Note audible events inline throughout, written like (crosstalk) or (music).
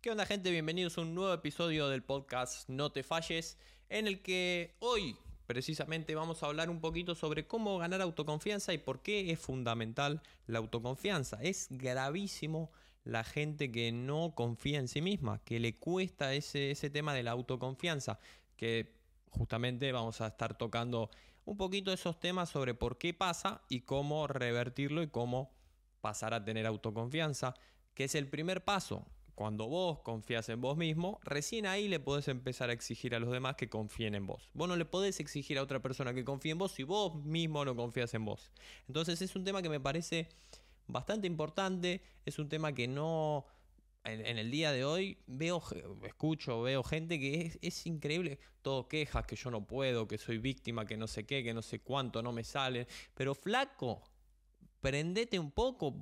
¿Qué onda gente? Bienvenidos a un nuevo episodio del podcast No te falles, en el que hoy precisamente vamos a hablar un poquito sobre cómo ganar autoconfianza y por qué es fundamental la autoconfianza. Es gravísimo la gente que no confía en sí misma, que le cuesta ese, ese tema de la autoconfianza, que justamente vamos a estar tocando un poquito esos temas sobre por qué pasa y cómo revertirlo y cómo pasar a tener autoconfianza, que es el primer paso cuando vos confías en vos mismo, recién ahí le podés empezar a exigir a los demás que confíen en vos. Vos no le podés exigir a otra persona que confíe en vos si vos mismo no confías en vos. Entonces es un tema que me parece bastante importante, es un tema que no... En, el día de hoy veo, escucho, veo gente que es, es increíble, todo quejas que yo no puedo, que soy víctima, que no sé qué, que no sé cuánto, no me sale, pero flaco, prendete un poco,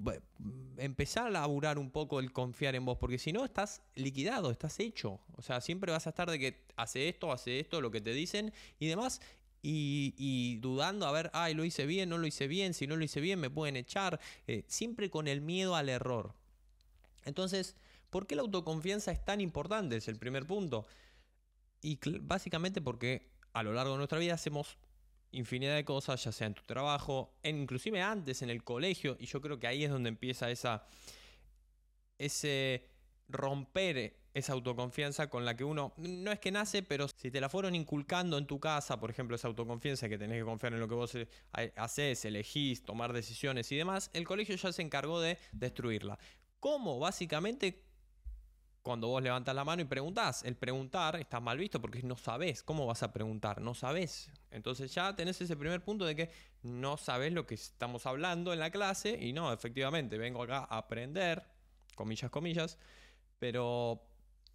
empezar a laburar un poco el confiar en vos, porque si no estás liquidado, estás hecho. O sea, siempre vas a estar de que hace esto, hace esto, lo que te dicen y demás. Y, dudando a ver, ay, lo hice bien, no lo hice bien, si no lo hice bien me pueden echar, eh, siempre con el miedo al error. Entonces, ¿por qué la autoconfianza es tan importante? Es el primer punto. Y básicamente porque a lo largo de nuestra vida hacemos infinidad de cosas, ya sea en tu trabajo, inclusive antes en el colegio, y yo creo que ahí es donde empieza esa, ese romper esa autoconfianza con la que uno, no es que nace, pero si te la fueron inculcando en tu casa, por ejemplo, esa autoconfianza que tenés que confiar en lo que vos eh, haces, elegís, tomar decisiones y demás, el colegio ya se encargó de destruirla. ¿Cómo? Básicamente cuando vos levantas la mano y preguntás. El preguntar está mal visto porque no sabés. ¿Cómo vas a preguntar? No sabés. Entonces ya tenés ese primer punto de que no sabés lo que estamos hablando en la clase y no, efectivamente, vengo acá a aprender, comillas, comillas, pero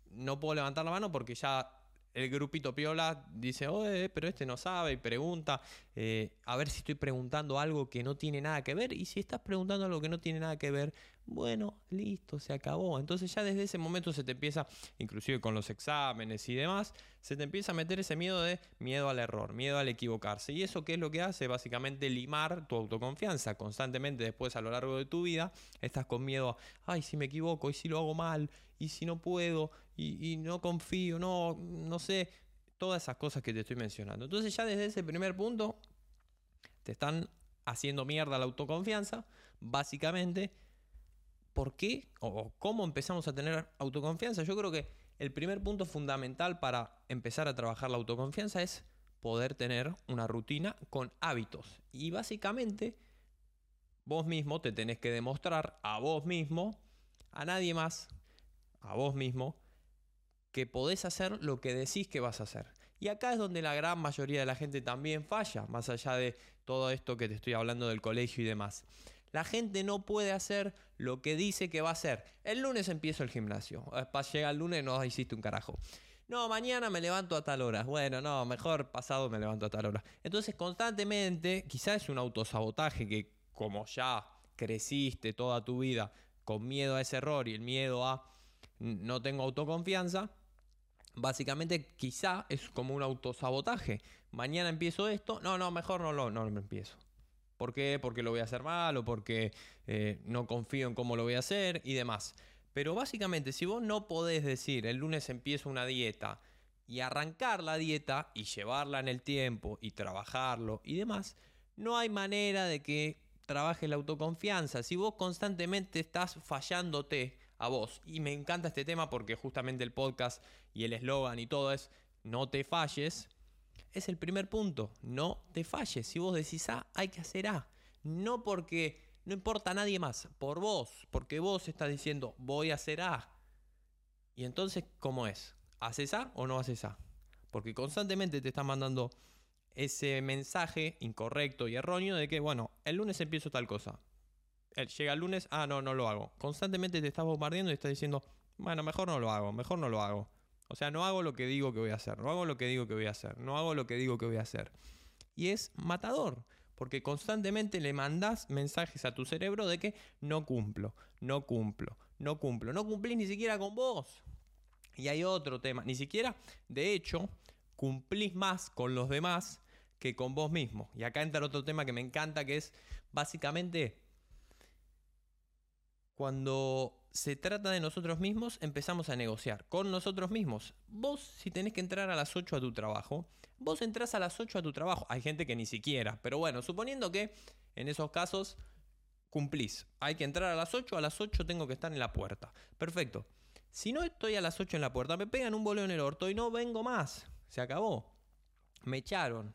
no puedo levantar la mano porque ya el grupito piola dice, oye, pero este no sabe y pregunta, eh, a ver si estoy preguntando algo que no tiene nada que ver. Y si estás preguntando algo que no tiene nada que ver, bueno, listo, se acabó. Entonces ya desde ese momento se te empieza, inclusive con los exámenes y demás, se te empieza a meter ese miedo de miedo al error, miedo al equivocarse. Y eso qué es lo que hace? Básicamente limar tu autoconfianza. Constantemente después a lo largo de tu vida estás con miedo a, ay, si me equivoco, y si lo hago mal, y si no puedo, y, no confío, no, no sé, todas esas cosas que te estoy mencionando. Entonces ya desde ese primer punto te están haciendo mierda la autoconfianza, básicamente ¿Por qué o cómo empezamos a tener autoconfianza? Yo creo que el primer punto fundamental para empezar a trabajar la autoconfianza es poder tener una rutina con hábitos. Y básicamente vos mismo te tenés que demostrar a vos mismo, a nadie más, a vos mismo, que podés hacer lo que decís que vas a hacer. Y acá es donde la gran mayoría de la gente también falla, más allá de todo esto que te estoy hablando del colegio y demás. La gente no puede hacer lo que dice que va a hacer. El lunes empiezo el gimnasio. Para llegar el lunes no hiciste un carajo. No, mañana me levanto a tal hora. Bueno, no, mejor pasado me levanto a tal hora. Entonces constantemente, quizás es un autosabotaje que como ya creciste toda tu vida con miedo a ese error y el miedo a no tengo autoconfianza, básicamente quizá es como un autosabotaje. Mañana empiezo esto, no, no, mejor no lo, no empiezo. ¿Por qué? Porque lo voy a hacer mal o porque eh, no confío en cómo lo voy a hacer y demás. Pero básicamente, si vos no podés decir el lunes empiezo una dieta y arrancar la dieta y llevarla en el tiempo y trabajarlo y demás, no hay manera de que trabaje la autoconfianza. Si vos constantemente estás fallándote a vos, y me encanta este tema porque justamente el podcast y el eslogan y todo es no te falles, es el primer punto. No te falles. Si vos decís A, hay que hacer A. No porque no importa a nadie más, por vos, porque vos estás diciendo voy a hacer A. Y entonces, ¿cómo es? ¿Haces A o no haces A? Porque constantemente te están mandando ese mensaje incorrecto y erróneo de que, bueno, el lunes empiezo tal cosa. Llega el lunes, ah, no, no lo hago. Constantemente te estás bombardeando y estás diciendo, bueno, mejor no lo hago, mejor no lo hago. O sea, no hago lo que digo que voy a hacer, no hago lo que digo que voy a hacer, no hago lo que digo que voy a hacer. Y es matador, porque constantemente le mandas mensajes a tu cerebro de que no cumplo, no cumplo, no cumplo, no cumplís ni siquiera con vos. Y hay otro tema, ni siquiera, de hecho, cumplís más con los demás que con vos mismo. Y acá entra otro tema que me encanta, que es básicamente cuando se trata de nosotros mismos, empezamos a negociar con nosotros mismos. Vos, si tenés que entrar a las 8 a tu trabajo, vos entrás a las 8 a tu trabajo. Hay gente que ni siquiera, pero bueno, suponiendo que en esos casos cumplís. Hay que entrar a las 8, a las 8 tengo que estar en la puerta. Perfecto. Si no estoy a las 8 en la puerta, me pegan un boleo en el orto y no vengo más. Se acabó. Me echaron.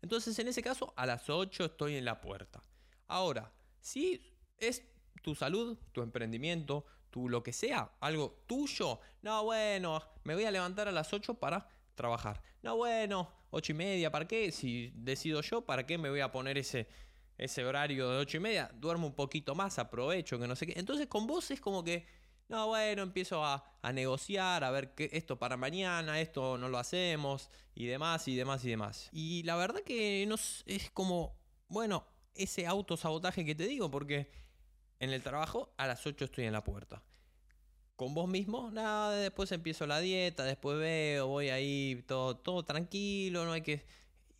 Entonces, en ese caso, a las 8 estoy en la puerta. Ahora, si es tu salud, tu emprendimiento, tu lo que sea, algo tuyo, no, bueno, me voy a levantar a las 8 para trabajar. No, bueno, 8 y media, ¿para qué? Si decido yo, ¿para qué me voy a poner ese, ese horario de 8 y media? Duermo un poquito más, aprovecho, que no sé qué. Entonces, con vos es como que no, bueno, empiezo a, negociar, a ver qué, esto para mañana, esto no lo hacemos, y demás, y demás, y demás. Y la verdad que no, es como, bueno, ese autosabotaje que te digo, porque en el trabajo a las 8 estoy en la puerta. Con vos mismo, nada, después empiezo la dieta, después veo, voy ahí, todo, todo tranquilo, no hay que...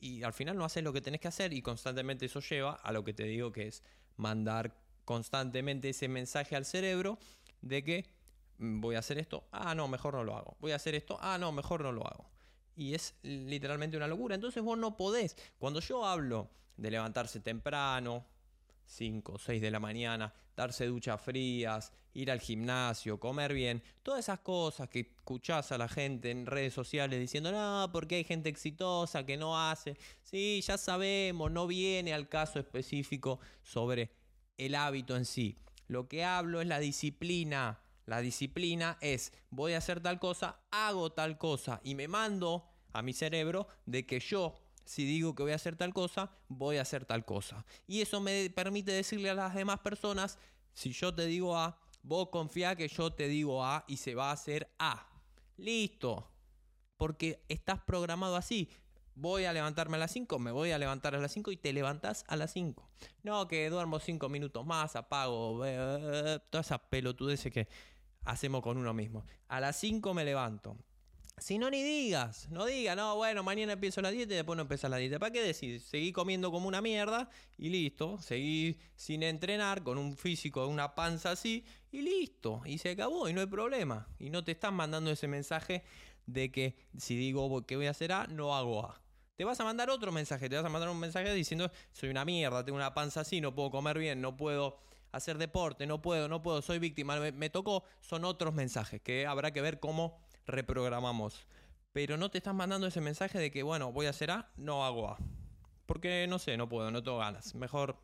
Y al final no haces lo que tenés que hacer y constantemente eso lleva a lo que te digo que es mandar constantemente ese mensaje al cerebro de que mm, voy a hacer esto, ah, no, mejor no lo hago. Voy a hacer esto, ah, no, mejor no lo hago. Y es literalmente una locura. Entonces vos no podés. Cuando yo hablo de levantarse temprano, 5 o 6 de la mañana, darse duchas frías, ir al gimnasio, comer bien, todas esas cosas que escuchás a la gente en redes sociales diciendo, no, porque hay gente exitosa que no hace. Sí, ya sabemos, no viene al caso específico sobre el hábito en sí. Lo que hablo es la disciplina. La disciplina es voy a hacer tal cosa, hago tal cosa y me mando a mi cerebro de que yo, si digo que voy a hacer tal cosa, voy a hacer tal cosa. Y eso me permite decirle a las demás personas, si yo te digo A, vos confía que yo te digo A y se va a hacer A. Listo. Porque estás programado así voy a levantarme a las 5, me voy a levantar a las 5 y te levantas a las 5. No, que duermo 5 minutos más, apago, toda esa pelotudez que hacemos con uno mismo. A las 5 me levanto. Si no, ni digas, no digas, no, bueno, mañana empiezo la dieta y después no empieza la dieta. ¿Para qué decir? Seguí comiendo como una mierda y listo. Seguí sin entrenar, con un físico, una panza así y listo. Y se acabó y no hay problema. Y no te están mandando ese mensaje de que si digo que voy a hacer A, no hago A te vas a mandar otro mensaje, te vas a mandar un mensaje diciendo, soy una mierda, tengo una panza así, no puedo comer bien, no puedo hacer deporte, no puedo, no puedo, soy víctima, me, tocó, son otros mensajes que habrá que ver cómo reprogramamos. Pero no te estás mandando ese mensaje de que, bueno, voy a hacer A, no hago A. Porque no sé, no puedo, no tengo ganas. Mejor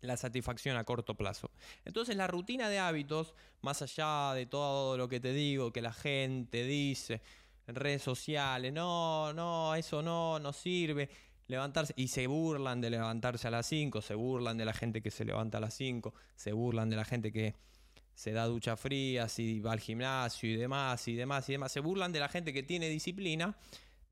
la satisfacción a corto plazo. Entonces la rutina de hábitos, más allá de todo lo que te digo, que la gente dice, en redes sociales, no, no, eso no, no sirve. Levantarse, y se burlan de levantarse a las 5, se burlan de la gente que se levanta a las 5, se burlan de la gente que se da duchas frías y va al gimnasio y demás y demás y demás, se burlan de la gente que tiene disciplina,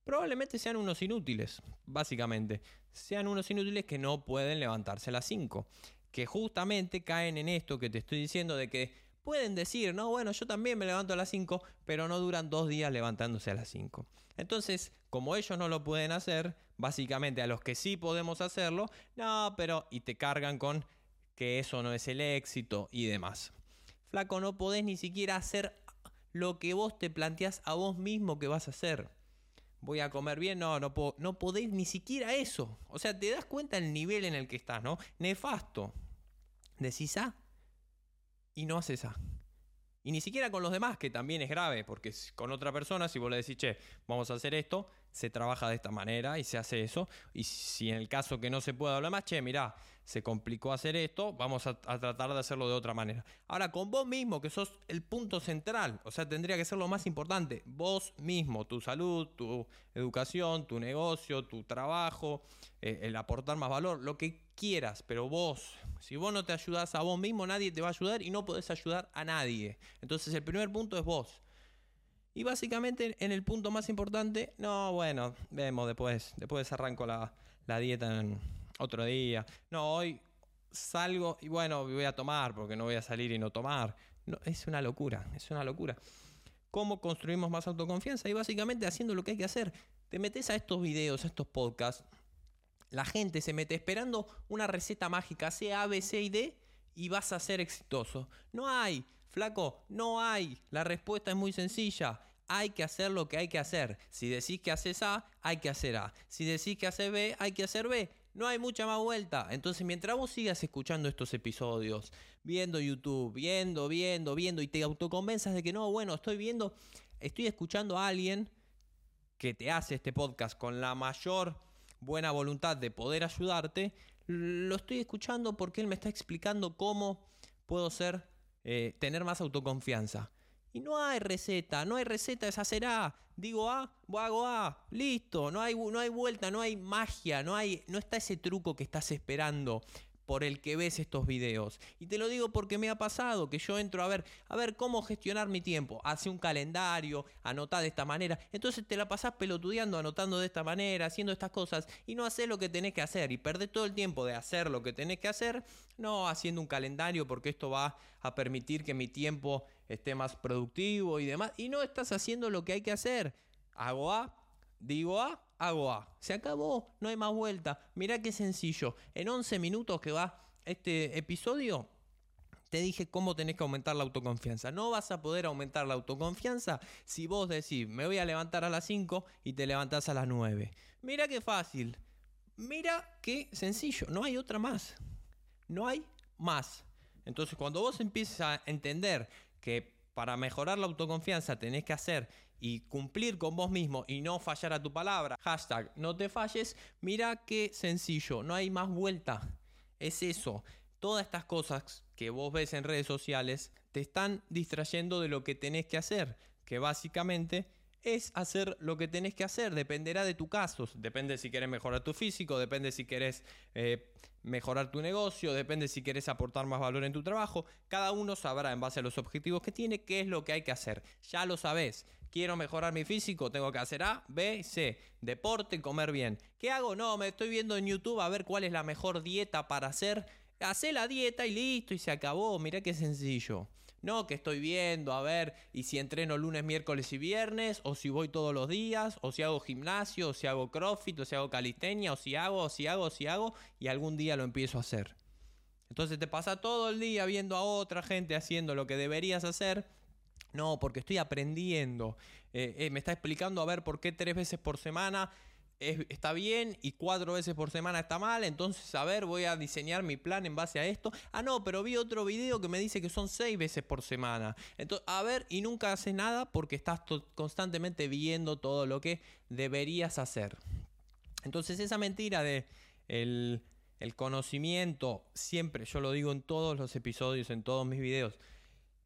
probablemente sean unos inútiles, básicamente. Sean unos inútiles que no pueden levantarse a las 5, que justamente caen en esto que te estoy diciendo de que pueden decir, no, bueno, yo también me levanto a las 5, pero no duran dos días levantándose a las 5. Entonces, como ellos no lo pueden hacer, básicamente a los que sí podemos hacerlo, no, pero y te cargan con que eso no es el éxito y demás. Flaco, no podés ni siquiera hacer lo que vos te planteás a vos mismo que vas a hacer. Voy a comer bien, no, no, no podés ni siquiera eso. O sea, te das cuenta el nivel en el que estás, ¿no? Nefasto. Decís, ah, y no haces A. Y ni siquiera con los demás, que también es grave, porque con otra persona, si vos le decís, che, vamos a hacer esto, se trabaja de esta manera y se hace eso. Y si en el caso que no se pueda hablar más, che, mirá, se complicó hacer esto, vamos a, tratar de hacerlo de otra manera. Ahora, con vos mismo, que sos el punto central, o sea, tendría que ser lo más importante, vos mismo, tu salud, tu educación, tu negocio, tu trabajo, eh, el aportar más valor, lo que quieras, pero vos, si vos no te ayudas a vos mismo, nadie te va a ayudar y no podés ayudar a nadie. Entonces, el primer punto es vos. Y básicamente en el punto más importante, no, bueno, vemos después, después arranco la, la dieta en otro día. No, hoy salgo y bueno, voy a tomar porque no voy a salir y no tomar. No, es una locura, es una locura. ¿Cómo construimos más autoconfianza? Y básicamente haciendo lo que hay que hacer. Te metes a estos videos, a estos podcasts. La gente se mete esperando una receta mágica, sea A, B, C y D, y vas a ser exitoso. No hay Flaco, no hay. La respuesta es muy sencilla. Hay que hacer lo que hay que hacer. Si decís que haces A, hay que hacer A. Si decís que haces B, hay que hacer B. No hay mucha más vuelta. Entonces, mientras vos sigas escuchando estos episodios, viendo YouTube, viendo, viendo, viendo, y te autoconvenzas de que no, bueno, estoy viendo, estoy escuchando a alguien que te hace este podcast con la mayor buena voluntad de poder ayudarte, lo estoy escuchando porque él me está explicando cómo puedo ser, eh, tener más autoconfianza. Y no hay receta, no hay receta, es hacer A. Digo A, hago A, listo, no hay, no hay vuelta, no hay magia, no, hay, no está ese truco que estás esperando por el que ves estos videos. Y te lo digo porque me ha pasado que yo entro a ver, a ver cómo gestionar mi tiempo. Hace un calendario, anota de esta manera. Entonces te la pasás pelotudeando, anotando de esta manera, haciendo estas cosas y no haces lo que tenés que hacer. Y perdés todo el tiempo de hacer lo que tenés que hacer, no haciendo un calendario porque esto va a permitir que mi tiempo esté más productivo y demás. Y no estás haciendo lo que hay que hacer. Hago A, digo A, hago A. Se acabó, no hay más vuelta. Mirá qué sencillo. En 11 minutos que va este episodio, te dije cómo tenés que aumentar la autoconfianza. No vas a poder aumentar la autoconfianza si vos decís, me voy a levantar a las 5 y te levantás a las 9. Mira qué fácil. Mira qué sencillo. No hay otra más. No hay más. Entonces, cuando vos empieces a entender que para mejorar la autoconfianza tenés que hacer y cumplir con vos mismo y no fallar a tu palabra, hashtag no te falles, mira qué sencillo, no hay más vuelta. Es eso. Todas estas cosas que vos ves en redes sociales te están distrayendo de lo que tenés que hacer, que básicamente es hacer lo que tenés que hacer. Dependerá de tu caso. Depende si querés mejorar tu físico, depende si querés eh, mejorar tu negocio, depende si querés aportar más valor en tu trabajo. Cada uno sabrá en base a los objetivos que tiene qué es lo que hay que hacer. Ya lo sabés. Quiero mejorar mi físico, tengo que hacer A, B, C. Deporte, comer bien. ¿Qué hago? No, me estoy viendo en YouTube a ver cuál es la mejor dieta para hacer. Hacé la dieta y listo, y se acabó. Mirá qué sencillo. No, que estoy viendo, a ver, y si entreno lunes, miércoles y viernes, o si voy todos los días, o si hago gimnasio, o si hago crossfit, o si hago calistenia, o si hago, o si hago, o si hago, y algún día lo empiezo a hacer. Entonces te pasa todo el día viendo a otra gente haciendo lo que deberías hacer. No, porque estoy aprendiendo. Eh, eh, me está explicando a ver por qué tres veces por semana está bien y cuatro veces por semana está mal, entonces a ver, voy a diseñar mi plan en base a esto. Ah, no, pero vi otro video que me dice que son seis veces por semana. Entonces, a ver, y nunca haces nada porque estás constantemente viendo todo lo que deberías hacer. Entonces, esa mentira de el, el conocimiento, siempre, yo lo digo en todos los episodios, en todos mis videos,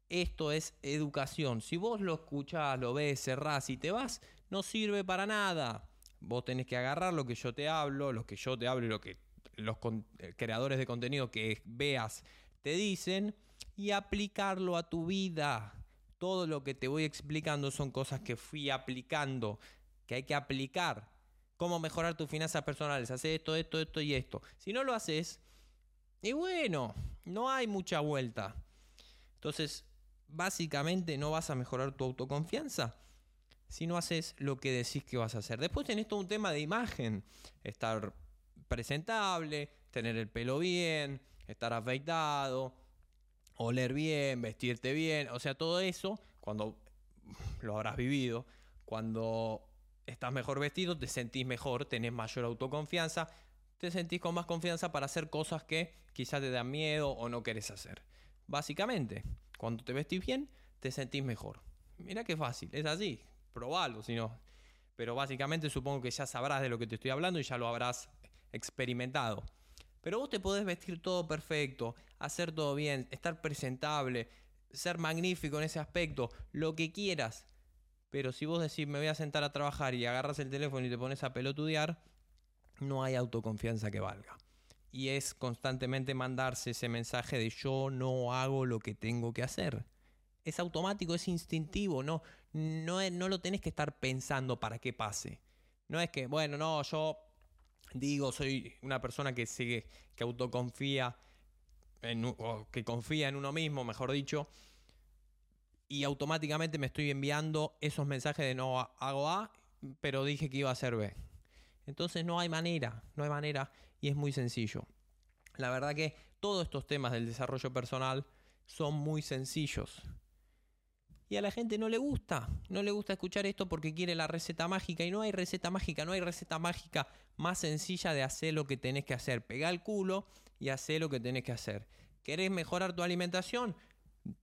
esto es educación. Si vos lo escuchás, lo ves, cerrás y te vas, no sirve para nada. Vos tenés que agarrar lo que yo te hablo, lo que yo te hablo y lo que los eh, creadores de contenido que veas te dicen y aplicarlo a tu vida. Todo lo que te voy explicando son cosas que fui aplicando, que hay que aplicar. Cómo mejorar tus finanzas personales. Hacer esto, esto, esto y esto. Si no lo haces, y bueno, no hay mucha vuelta. Entonces, básicamente no vas a mejorar tu autoconfianza si no haces lo que decís que vas a hacer. Después tenés todo un tema de imagen, estar presentable, tener el pelo bien, estar afeitado, oler bien, vestirte bien, o sea, todo eso, cuando (laughs) lo habrás vivido, cuando estás mejor vestido, te sentís mejor, tenés mayor autoconfianza, te sentís con más confianza para hacer cosas que quizás te dan miedo o no querés hacer. Básicamente, cuando te vestís bien, te sentís mejor. Mira qué fácil, es así probalo, sino. Pero básicamente supongo que ya sabrás de lo que te estoy hablando y ya lo habrás experimentado. Pero vos te podés vestir todo perfecto, hacer todo bien, estar presentable, ser magnífico en ese aspecto, lo que quieras. Pero si vos decís me voy a sentar a trabajar y agarras el teléfono y te pones a pelotudear, no hay autoconfianza que valga. Y es constantemente mandarse ese mensaje de yo no hago lo que tengo que hacer es automático, es instintivo, no, no, lo tenés que estar pensando para que pase. No es que, bueno, no, yo digo, soy una persona que sigue, que autoconfía, en, o que confía en uno mismo, mejor dicho, y automáticamente me estoy enviando esos mensajes de no hago A, pero dije que iba a hacer B. Entonces no hay manera, no hay manera y es muy sencillo. La verdad que todos estos temas del desarrollo personal son muy sencillos Y a la gente no le gusta, no le gusta escuchar esto porque quiere la receta mágica y no hay receta mágica, no hay receta mágica más sencilla de hacer lo que tenés que hacer. Pega el culo y hacer lo que tenés que hacer. ¿Querés mejorar tu alimentación?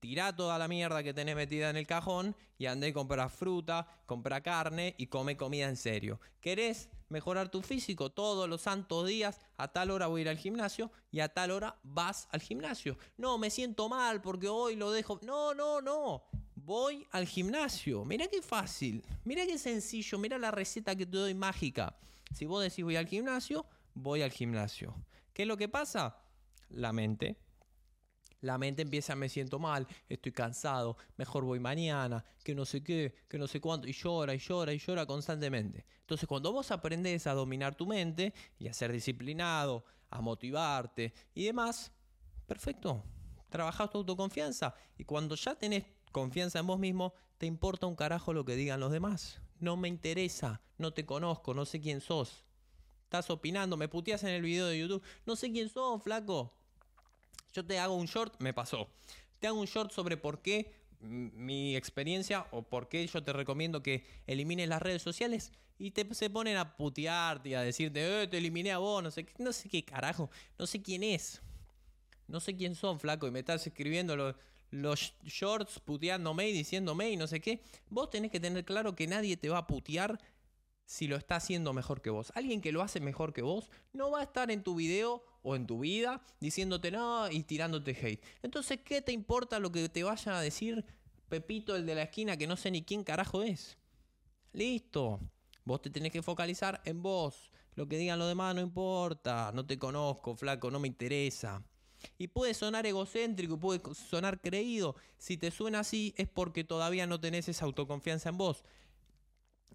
Tirá toda la mierda que tenés metida en el cajón y andé a comprar fruta, compra carne y come comida en serio. ¿Querés mejorar tu físico todos los santos días? A tal hora voy a ir al gimnasio y a tal hora vas al gimnasio. No, me siento mal porque hoy lo dejo. No, no, no. Voy al gimnasio. Mira qué fácil. Mira qué sencillo. Mira la receta que te doy mágica. Si vos decís voy al gimnasio, voy al gimnasio. ¿Qué es lo que pasa? La mente la mente empieza, me siento mal, estoy cansado, mejor voy mañana, que no sé qué, que no sé cuánto, y llora, y llora, y llora constantemente. Entonces cuando vos aprendes a dominar tu mente y a ser disciplinado, a motivarte y demás, perfecto, trabajás tu autoconfianza y cuando ya tenés confianza en vos mismo, te importa un carajo lo que digan los demás. No me interesa, no te conozco, no sé quién sos. Estás opinando, me puteas en el video de YouTube, no sé quién sos, flaco. Yo te hago un short, me pasó. Te hago un short sobre por qué mi experiencia o por qué yo te recomiendo que elimines las redes sociales y te se ponen a putearte y a decirte, eh, te eliminé a vos, no sé, no sé qué carajo, no sé quién es. No sé quién son, flaco, y me estás escribiendo los, los shorts puteándome y diciéndome y no sé qué. Vos tenés que tener claro que nadie te va a putear si lo está haciendo mejor que vos. Alguien que lo hace mejor que vos no va a estar en tu video o en tu vida diciéndote no y tirándote hate. Entonces, ¿qué te importa lo que te vayan a decir Pepito, el de la esquina, que no sé ni quién carajo es? Listo. Vos te tenés que focalizar en vos. Lo que digan los demás no importa. No te conozco, flaco, no me interesa. Y puede sonar egocéntrico, puede sonar creído. Si te suena así es porque todavía no tenés esa autoconfianza en vos.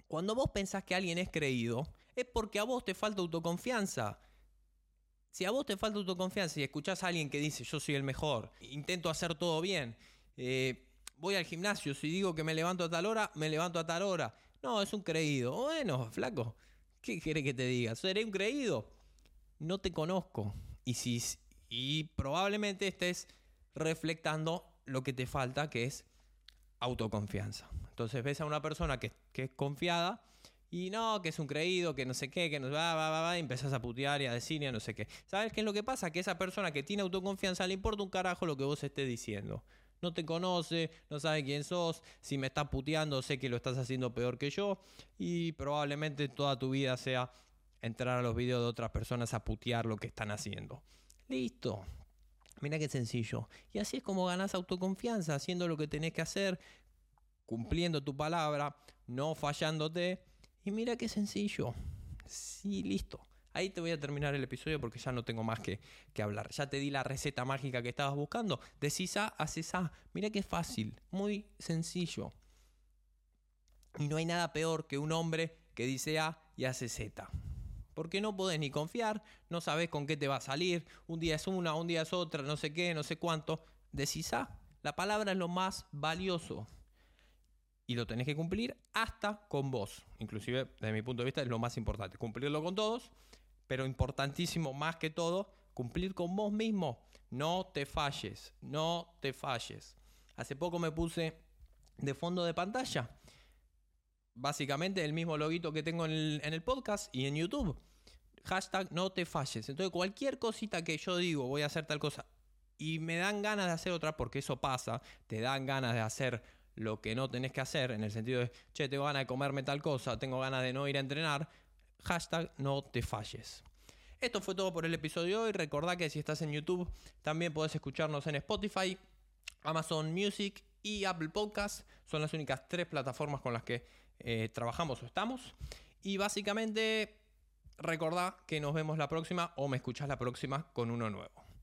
Cuando vos pensás que alguien es creído, es porque a vos te falta autoconfianza. Si a vos te falta autoconfianza y escuchás a alguien que dice yo soy el mejor, intento hacer todo bien, eh, voy al gimnasio, si digo que me levanto a tal hora, me levanto a tal hora. No, es un creído. Bueno, flaco, ¿qué quiere que te diga? ¿Seré un creído? No te conozco. Y, si, y probablemente estés reflectando lo que te falta, que es autoconfianza. Entonces ves a una persona que, es confiada y no, que es un creído, que no sé qué, que no va, va, va, va, y empezás a putear y a decir y a no sé qué. ¿Sabes qué es lo que pasa? Que esa persona que tiene autoconfianza le importa un carajo lo que vos estés diciendo. No te conoce, no sabe quién sos, si me estás puteando sé que lo estás haciendo peor que yo y probablemente toda tu vida sea entrar a los videos de otras personas a putear lo que están haciendo. Listo. Mira qué sencillo. Y así es como ganas autoconfianza, haciendo lo que tenés que hacer, cumpliendo tu palabra, no fallándote. Y mira qué sencillo. Sí, listo. Ahí te voy a terminar el episodio porque ya no tengo más que, que, hablar. Ya te di la receta mágica que estabas buscando. Decís A, haces A. Mira qué fácil, muy sencillo. Y no hay nada peor que un hombre que dice A y hace Z. Porque no podés ni confiar, no sabes con qué te va a salir. Un día es una, un día es otra, no sé qué, no sé cuánto. Decís A. La palabra es lo más valioso y lo tenés que cumplir hasta con vos. Inclusive, desde mi punto de vista, es lo más importante. Cumplirlo con todos, pero importantísimo más que todo, cumplir con vos mismo. No te falles, no te falles. Hace poco me puse de fondo de pantalla. Básicamente el mismo loguito que tengo en el, podcast y en YouTube. Hashtag no te falles. Entonces cualquier cosita que yo digo, voy a hacer tal cosa, y me dan ganas de hacer otra, porque eso pasa, te dan ganas de hacer lo que no tenés que hacer, en el sentido de, che, tengo ganas de comerme tal cosa, tengo ganas de no ir a entrenar, hashtag no te falles. Esto fue todo por el episodio de hoy. Recordá que si estás en YouTube, también podés escucharnos en Spotify, Amazon Music y Apple Podcasts. Son las únicas tres plataformas con las que eh, trabajamos o estamos. Y básicamente, recordá que nos vemos la próxima o me escuchás la próxima con uno nuevo.